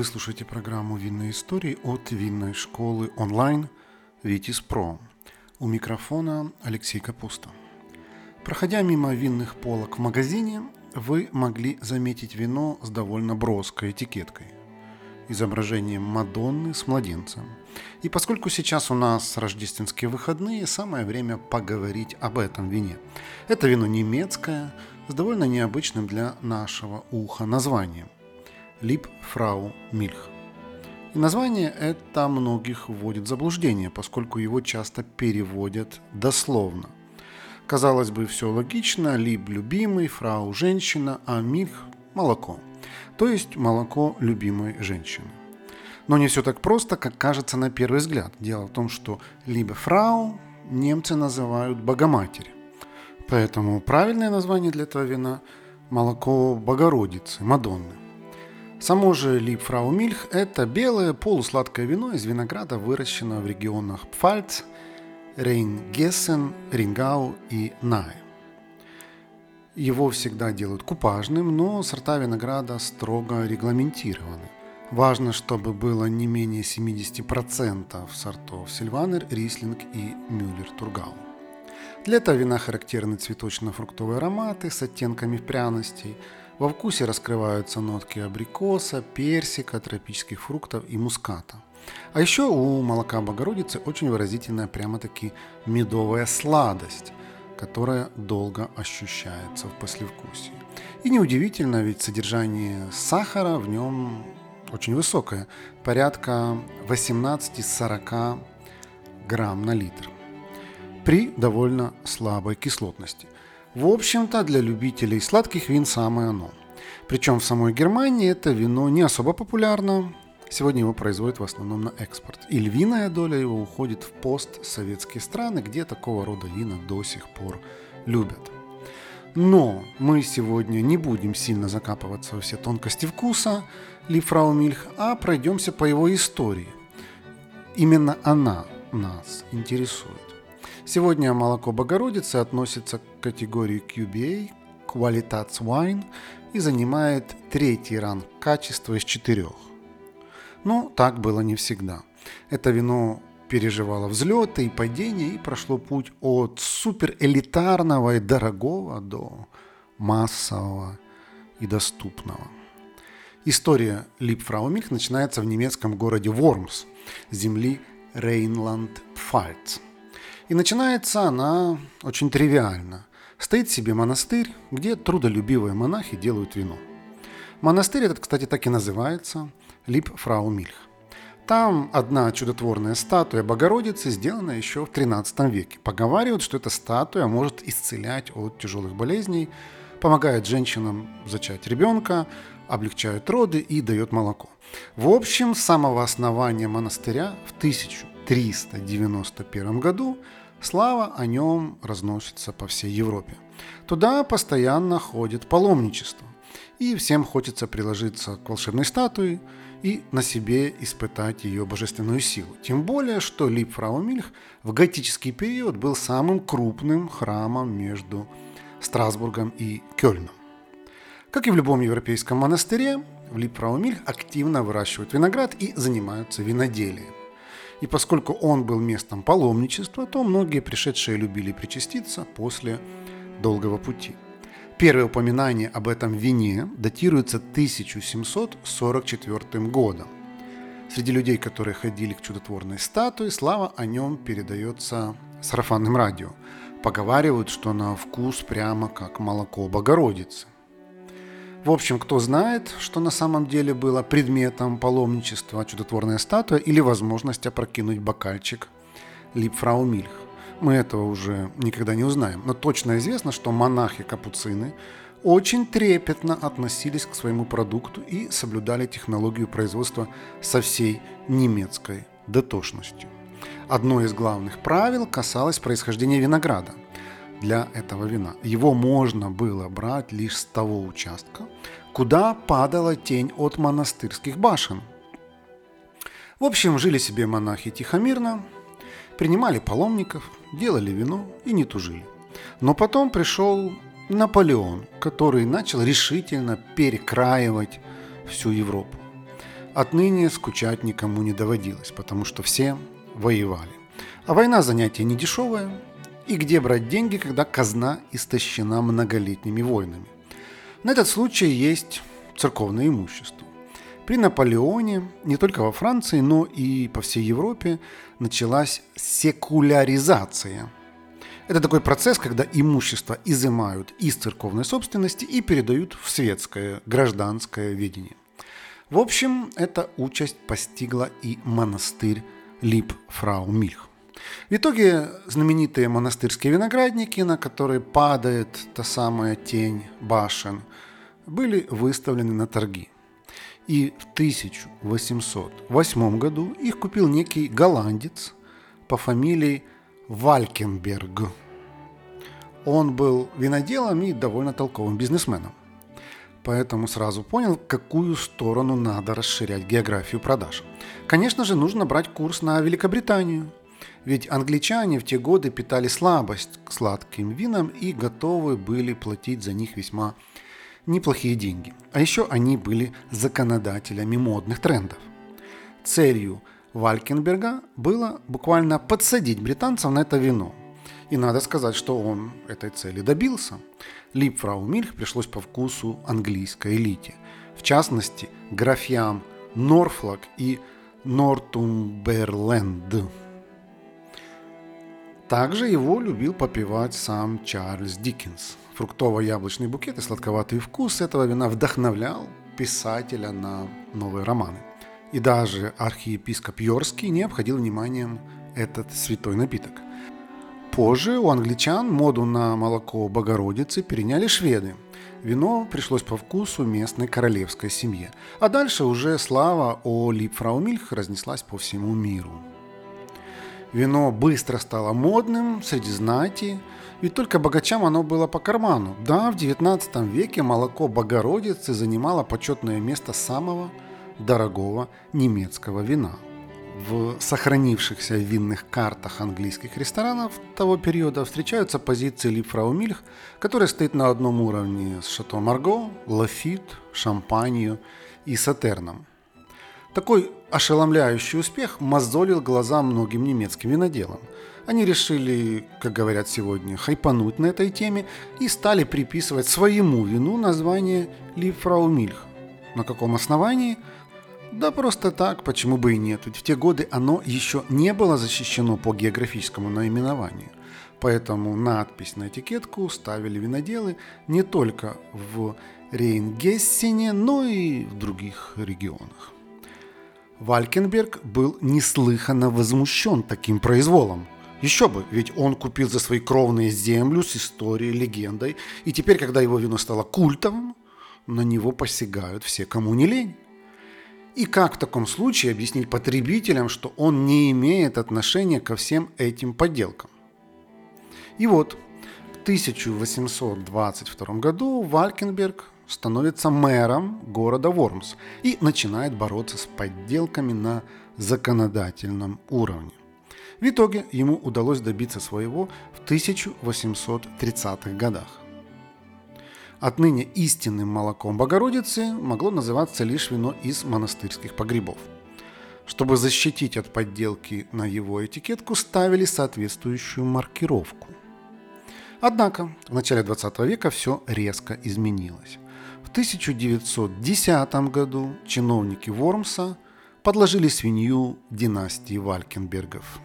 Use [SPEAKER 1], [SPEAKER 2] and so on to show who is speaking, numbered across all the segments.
[SPEAKER 1] Вы слушаете программу «Винные истории» от винной школы онлайн «Витис Про». У микрофона Алексей Капуста. Проходя мимо винных полок в магазине, вы могли заметить вино с довольно броской этикеткой – изображением Мадонны с младенцем. И поскольку сейчас у нас рождественские выходные, самое время поговорить об этом вине. Это вино немецкое, с довольно необычным для нашего уха названием – Лип Фрау Мильх. И название это многих вводит в заблуждение, поскольку его часто переводят дословно. Казалось бы, все логично, Лип – любимый, Фрау – женщина, а Мильх – молоко. То есть молоко любимой женщины. Но не все так просто, как кажется на первый взгляд. Дело в том, что либо фрау немцы называют Богоматери. Поэтому правильное название для этого вина – молоко Богородицы, Мадонны. Само же Липфрау Мильх – это белое полусладкое вино из винограда, выращенного в регионах Пфальц, Рейнгессен, Рингау и Нае. Его всегда делают купажным, но сорта винограда строго регламентированы. Важно, чтобы было не менее 70% сортов Сильванер, Рислинг и Мюллер-Тургау. Для этого вина характерны цветочно-фруктовые ароматы с оттенками пряностей – во вкусе раскрываются нотки абрикоса, персика, тропических фруктов и муската. А еще у молока Богородицы очень выразительная прямо-таки медовая сладость, которая долго ощущается в послевкусии. И неудивительно, ведь содержание сахара в нем очень высокое, порядка 18-40 грамм на литр, при довольно слабой кислотности – в общем-то, для любителей сладких вин самое оно. Причем в самой Германии это вино не особо популярно. Сегодня его производят в основном на экспорт. И львиная доля его уходит в постсоветские страны, где такого рода вина до сих пор любят. Но мы сегодня не будем сильно закапываться во все тонкости вкуса Лифрау Мильх, а пройдемся по его истории. Именно она нас интересует. Сегодня молоко Богородицы относится к категории QBA, Qualitats Wine, и занимает третий ранг качества из четырех. Но так было не всегда. Это вино переживало взлеты и падения и прошло путь от суперэлитарного и дорогого до массового и доступного. История Липфраумих начинается в немецком городе Вормс, земли Рейнланд-Пфальц – и начинается она очень тривиально. Стоит себе монастырь, где трудолюбивые монахи делают вино. Монастырь этот, кстати, так и называется – Лип Мильх. Там одна чудотворная статуя Богородицы, сделана еще в 13 веке. Поговаривают, что эта статуя может исцелять от тяжелых болезней, помогает женщинам зачать ребенка, облегчает роды и дает молоко. В общем, с самого основания монастыря в 1391 году Слава о нем разносится по всей Европе. Туда постоянно ходит паломничество. И всем хочется приложиться к волшебной статуе и на себе испытать ее божественную силу. Тем более, что Липфраумильх в готический период был самым крупным храмом между Страсбургом и Кёльном. Как и в любом европейском монастыре, в Липфраумильх активно выращивают виноград и занимаются виноделием. И поскольку он был местом паломничества, то многие пришедшие любили причаститься после долгого пути. Первое упоминание об этом вине датируется 1744 годом. Среди людей, которые ходили к чудотворной статуе, слава о нем передается сарафанным радио. Поговаривают, что на вкус прямо как молоко Богородицы. В общем, кто знает, что на самом деле было предметом паломничества чудотворная статуя или возможность опрокинуть бокальчик Липфрау Мильх. Мы этого уже никогда не узнаем. Но точно известно, что монахи-капуцины очень трепетно относились к своему продукту и соблюдали технологию производства со всей немецкой дотошностью. Одно из главных правил касалось происхождения винограда – для этого вина. Его можно было брать лишь с того участка, куда падала тень от монастырских башен. В общем, жили себе монахи тихомирно, принимали паломников, делали вино и не тужили. Но потом пришел Наполеон, который начал решительно перекраивать всю Европу. Отныне скучать никому не доводилось, потому что все воевали. А война занятие не дешевое, и где брать деньги, когда казна истощена многолетними войнами. На этот случай есть церковное имущество. При Наполеоне не только во Франции, но и по всей Европе началась секуляризация. Это такой процесс, когда имущество изымают из церковной собственности и передают в светское, гражданское ведение. В общем, эта участь постигла и монастырь Лип-Фрау Мильх. В итоге знаменитые монастырские виноградники, на которые падает та самая тень башен, были выставлены на торги. И в 1808 году их купил некий голландец по фамилии Валькенберг. Он был виноделом и довольно толковым бизнесменом. Поэтому сразу понял, какую сторону надо расширять географию продаж. Конечно же, нужно брать курс на Великобританию. Ведь англичане в те годы питали слабость к сладким винам и готовы были платить за них весьма неплохие деньги. А еще они были законодателями модных трендов. Целью Валькенберга было буквально подсадить британцев на это вино. И надо сказать, что он этой цели добился. Липфрау Мильх пришлось по вкусу английской элите. В частности, графьям Норфлок и Нортумберленд. Также его любил попивать сам Чарльз Диккенс. Фруктово-яблочный букет и сладковатый вкус этого вина вдохновлял писателя на новые романы. И даже архиепископ Йорский не обходил вниманием этот святой напиток. Позже у англичан моду на молоко Богородицы переняли шведы. Вино пришлось по вкусу местной королевской семье. А дальше уже слава о Липфраумильх разнеслась по всему миру. Вино быстро стало модным среди знати, ведь только богачам оно было по карману. Да, в 19 веке молоко Богородицы занимало почетное место самого дорогого немецкого вина. В сохранившихся винных картах английских ресторанов того периода встречаются позиции Липфраумильх, которая стоит на одном уровне с Шато Марго, Лафит, Шампанью и Сатерном. Такой ошеломляющий успех мозолил глаза многим немецким виноделам. Они решили, как говорят сегодня, хайпануть на этой теме и стали приписывать своему вину название Лифраумильх. На каком основании? Да просто так, почему бы и нет. Ведь в те годы оно еще не было защищено по географическому наименованию. Поэтому надпись на этикетку ставили виноделы не только в Рейнгессене, но и в других регионах. Валькенберг был неслыханно возмущен таким произволом. Еще бы, ведь он купил за свои кровные землю с историей, легендой, и теперь, когда его вино стало культовым, на него посягают все, кому не лень. И как в таком случае объяснить потребителям, что он не имеет отношения ко всем этим подделкам? И вот, в 1822 году Валькенберг становится мэром города Вормс и начинает бороться с подделками на законодательном уровне. В итоге ему удалось добиться своего в 1830-х годах. Отныне истинным молоком Богородицы могло называться лишь вино из монастырских погребов. Чтобы защитить от подделки на его этикетку ставили соответствующую маркировку. Однако в начале 20 века все резко изменилось. В 1910 году чиновники Вормса подложили свинью династии Валькенбергов.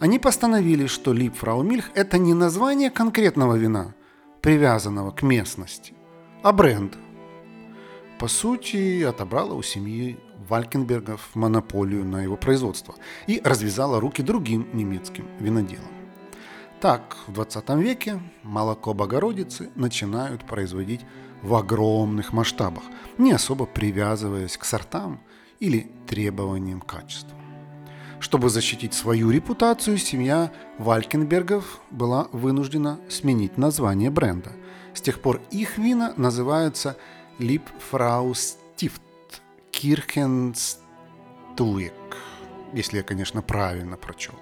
[SPEAKER 1] Они постановили, что Липфраумильх – это не название конкретного вина, привязанного к местности, а бренд. По сути, отобрала у семьи Валькенбергов монополию на его производство и развязала руки другим немецким виноделам. Так, в 20 веке молоко Богородицы начинают производить в огромных масштабах, не особо привязываясь к сортам или требованиям качества. Чтобы защитить свою репутацию, семья Валькенбергов была вынуждена сменить название бренда. С тех пор их вина называются Липфраустифт Кирхенстуек, если я, конечно, правильно прочел.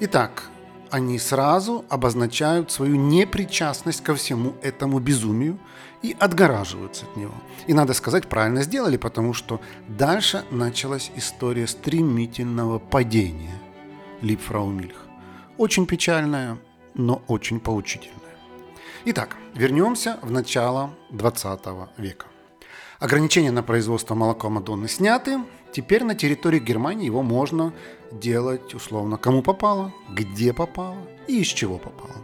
[SPEAKER 1] Итак, они сразу обозначают свою непричастность ко всему этому безумию и отгораживаются от него. И надо сказать, правильно сделали, потому что дальше началась история стремительного падения Липфрау. Очень печальная, но очень поучительная. Итак, вернемся в начало 20 века. Ограничения на производство молока Мадонны сняты. Теперь на территории Германии его можно делать условно кому попало, где попало и из чего попало.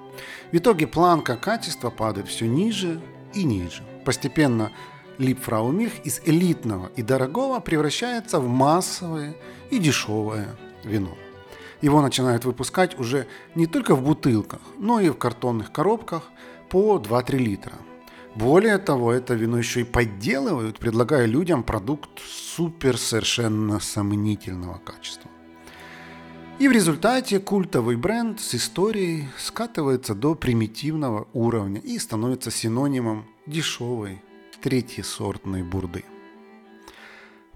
[SPEAKER 1] В итоге планка качества падает все ниже и ниже. Постепенно Липфраумильх из элитного и дорогого превращается в массовое и дешевое вино. Его начинают выпускать уже не только в бутылках, но и в картонных коробках по 2-3 литра. Более того, это вино еще и подделывают, предлагая людям продукт супер совершенно сомнительного качества. И в результате культовый бренд с историей скатывается до примитивного уровня и становится синонимом дешевой третьесортной бурды.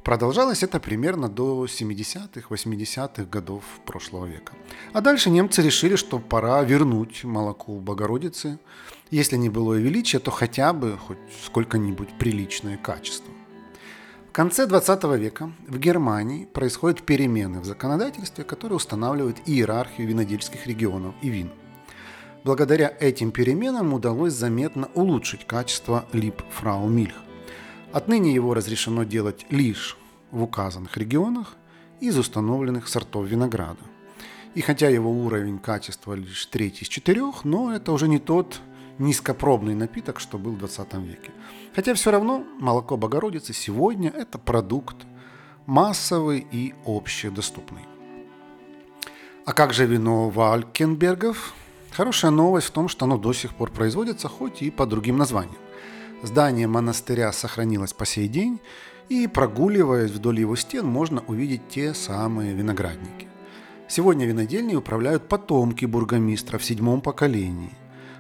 [SPEAKER 1] Продолжалось это примерно до 70-х, 80-х годов прошлого века. А дальше немцы решили, что пора вернуть молоку Богородицы. Если не было величия, то хотя бы хоть сколько-нибудь приличное качество. Конце 20 века в Германии происходят перемены в законодательстве, которые устанавливают иерархию винодельских регионов и вин. Благодаря этим переменам удалось заметно улучшить качество лип фрау Мильх. Отныне его разрешено делать лишь в указанных регионах из установленных сортов винограда. И хотя его уровень качества лишь третий из четырех, но это уже не тот низкопробный напиток, что был в 20 веке. Хотя все равно молоко Богородицы сегодня это продукт массовый и общедоступный. А как же вино Валькенбергов? Хорошая новость в том, что оно до сих пор производится, хоть и по другим названиям. Здание монастыря сохранилось по сей день, и прогуливаясь вдоль его стен, можно увидеть те самые виноградники. Сегодня винодельней управляют потомки бургомистра в седьмом поколении,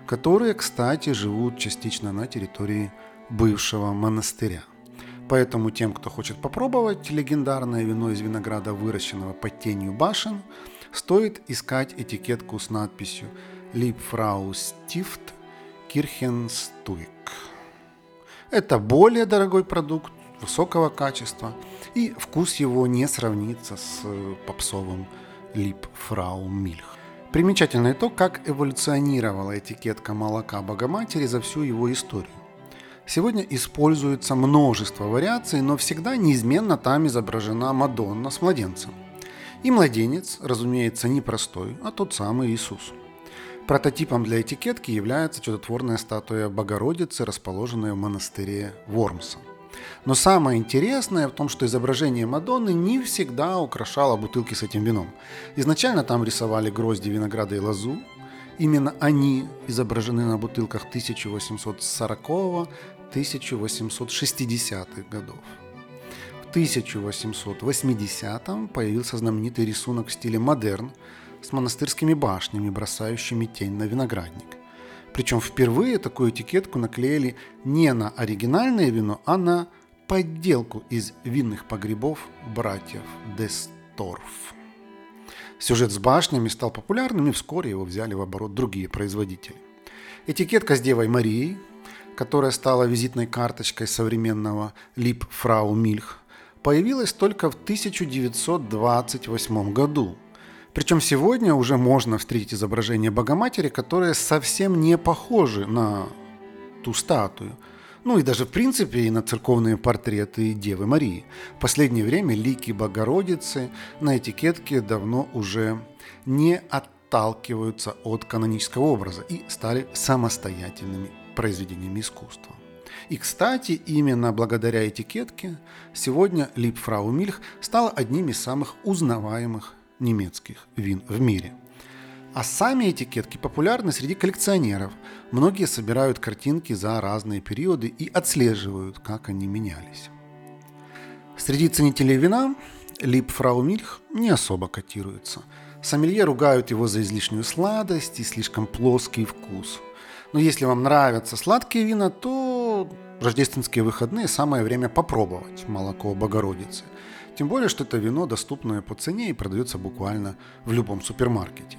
[SPEAKER 1] которые, кстати, живут частично на территории бывшего монастыря. Поэтому тем, кто хочет попробовать легендарное вино из винограда, выращенного под тенью башен, стоит искать этикетку с надписью «Liebfrau Stift Kirchenstuik». Это более дорогой продукт, высокого качества, и вкус его не сравнится с попсовым Лип Фрау Мильх. Примечательно и то, как эволюционировала этикетка молока Богоматери за всю его историю. Сегодня используется множество вариаций, но всегда неизменно там изображена Мадонна с младенцем. И младенец, разумеется, не простой, а тот самый Иисус – Прототипом для этикетки является чудотворная статуя Богородицы, расположенная в монастыре Вормса. Но самое интересное в том, что изображение Мадонны не всегда украшало бутылки с этим вином. Изначально там рисовали грозди винограда и лозу. Именно они изображены на бутылках 1840-1860-х годов. В 1880-м появился знаменитый рисунок в стиле модерн – с монастырскими башнями, бросающими тень на виноградник. Причем впервые такую этикетку наклеили не на оригинальное вино, а на подделку из винных погребов братьев Десторф. Сюжет с башнями стал популярным, и вскоре его взяли в оборот другие производители. Этикетка с Девой Марией, которая стала визитной карточкой современного Лип Фрау Мильх, появилась только в 1928 году – причем сегодня уже можно встретить изображения Богоматери, которые совсем не похожи на ту статую. Ну и даже в принципе и на церковные портреты Девы Марии. В последнее время лики Богородицы на этикетке давно уже не отталкиваются от канонического образа и стали самостоятельными произведениями искусства. И, кстати, именно благодаря этикетке сегодня Липфрау Мильх стала одним из самых узнаваемых немецких вин в мире. А сами этикетки популярны среди коллекционеров. Многие собирают картинки за разные периоды и отслеживают, как они менялись. Среди ценителей вина Лип Фрау Мильх не особо котируется. Сомелье ругают его за излишнюю сладость и слишком плоский вкус. Но если вам нравятся сладкие вина, то рождественские выходные самое время попробовать молоко Богородицы – тем более, что это вино доступное по цене и продается буквально в любом супермаркете.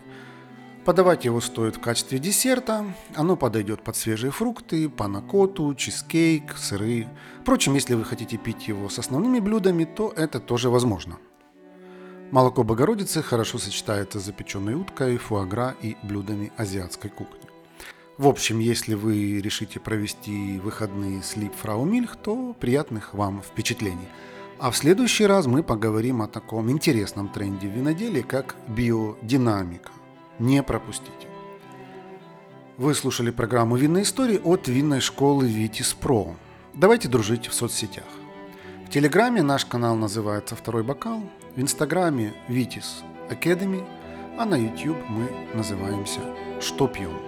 [SPEAKER 1] Подавать его стоит в качестве десерта. Оно подойдет под свежие фрукты, панакоту, чизкейк, сыры. Впрочем, если вы хотите пить его с основными блюдами, то это тоже возможно. Молоко Богородицы хорошо сочетается с запеченной уткой, фуагра и блюдами азиатской кухни. В общем, если вы решите провести выходные с Лип Фрау Мильх, то приятных вам впечатлений. А в следующий раз мы поговорим о таком интересном тренде в виноделии, как биодинамика. Не пропустите. Вы слушали программу «Винные истории» от винной школы «Витис Про». Давайте дружить в соцсетях. В Телеграме наш канал называется «Второй бокал», в Инстаграме «Витис Academy», а на YouTube мы называемся «Что пьем?».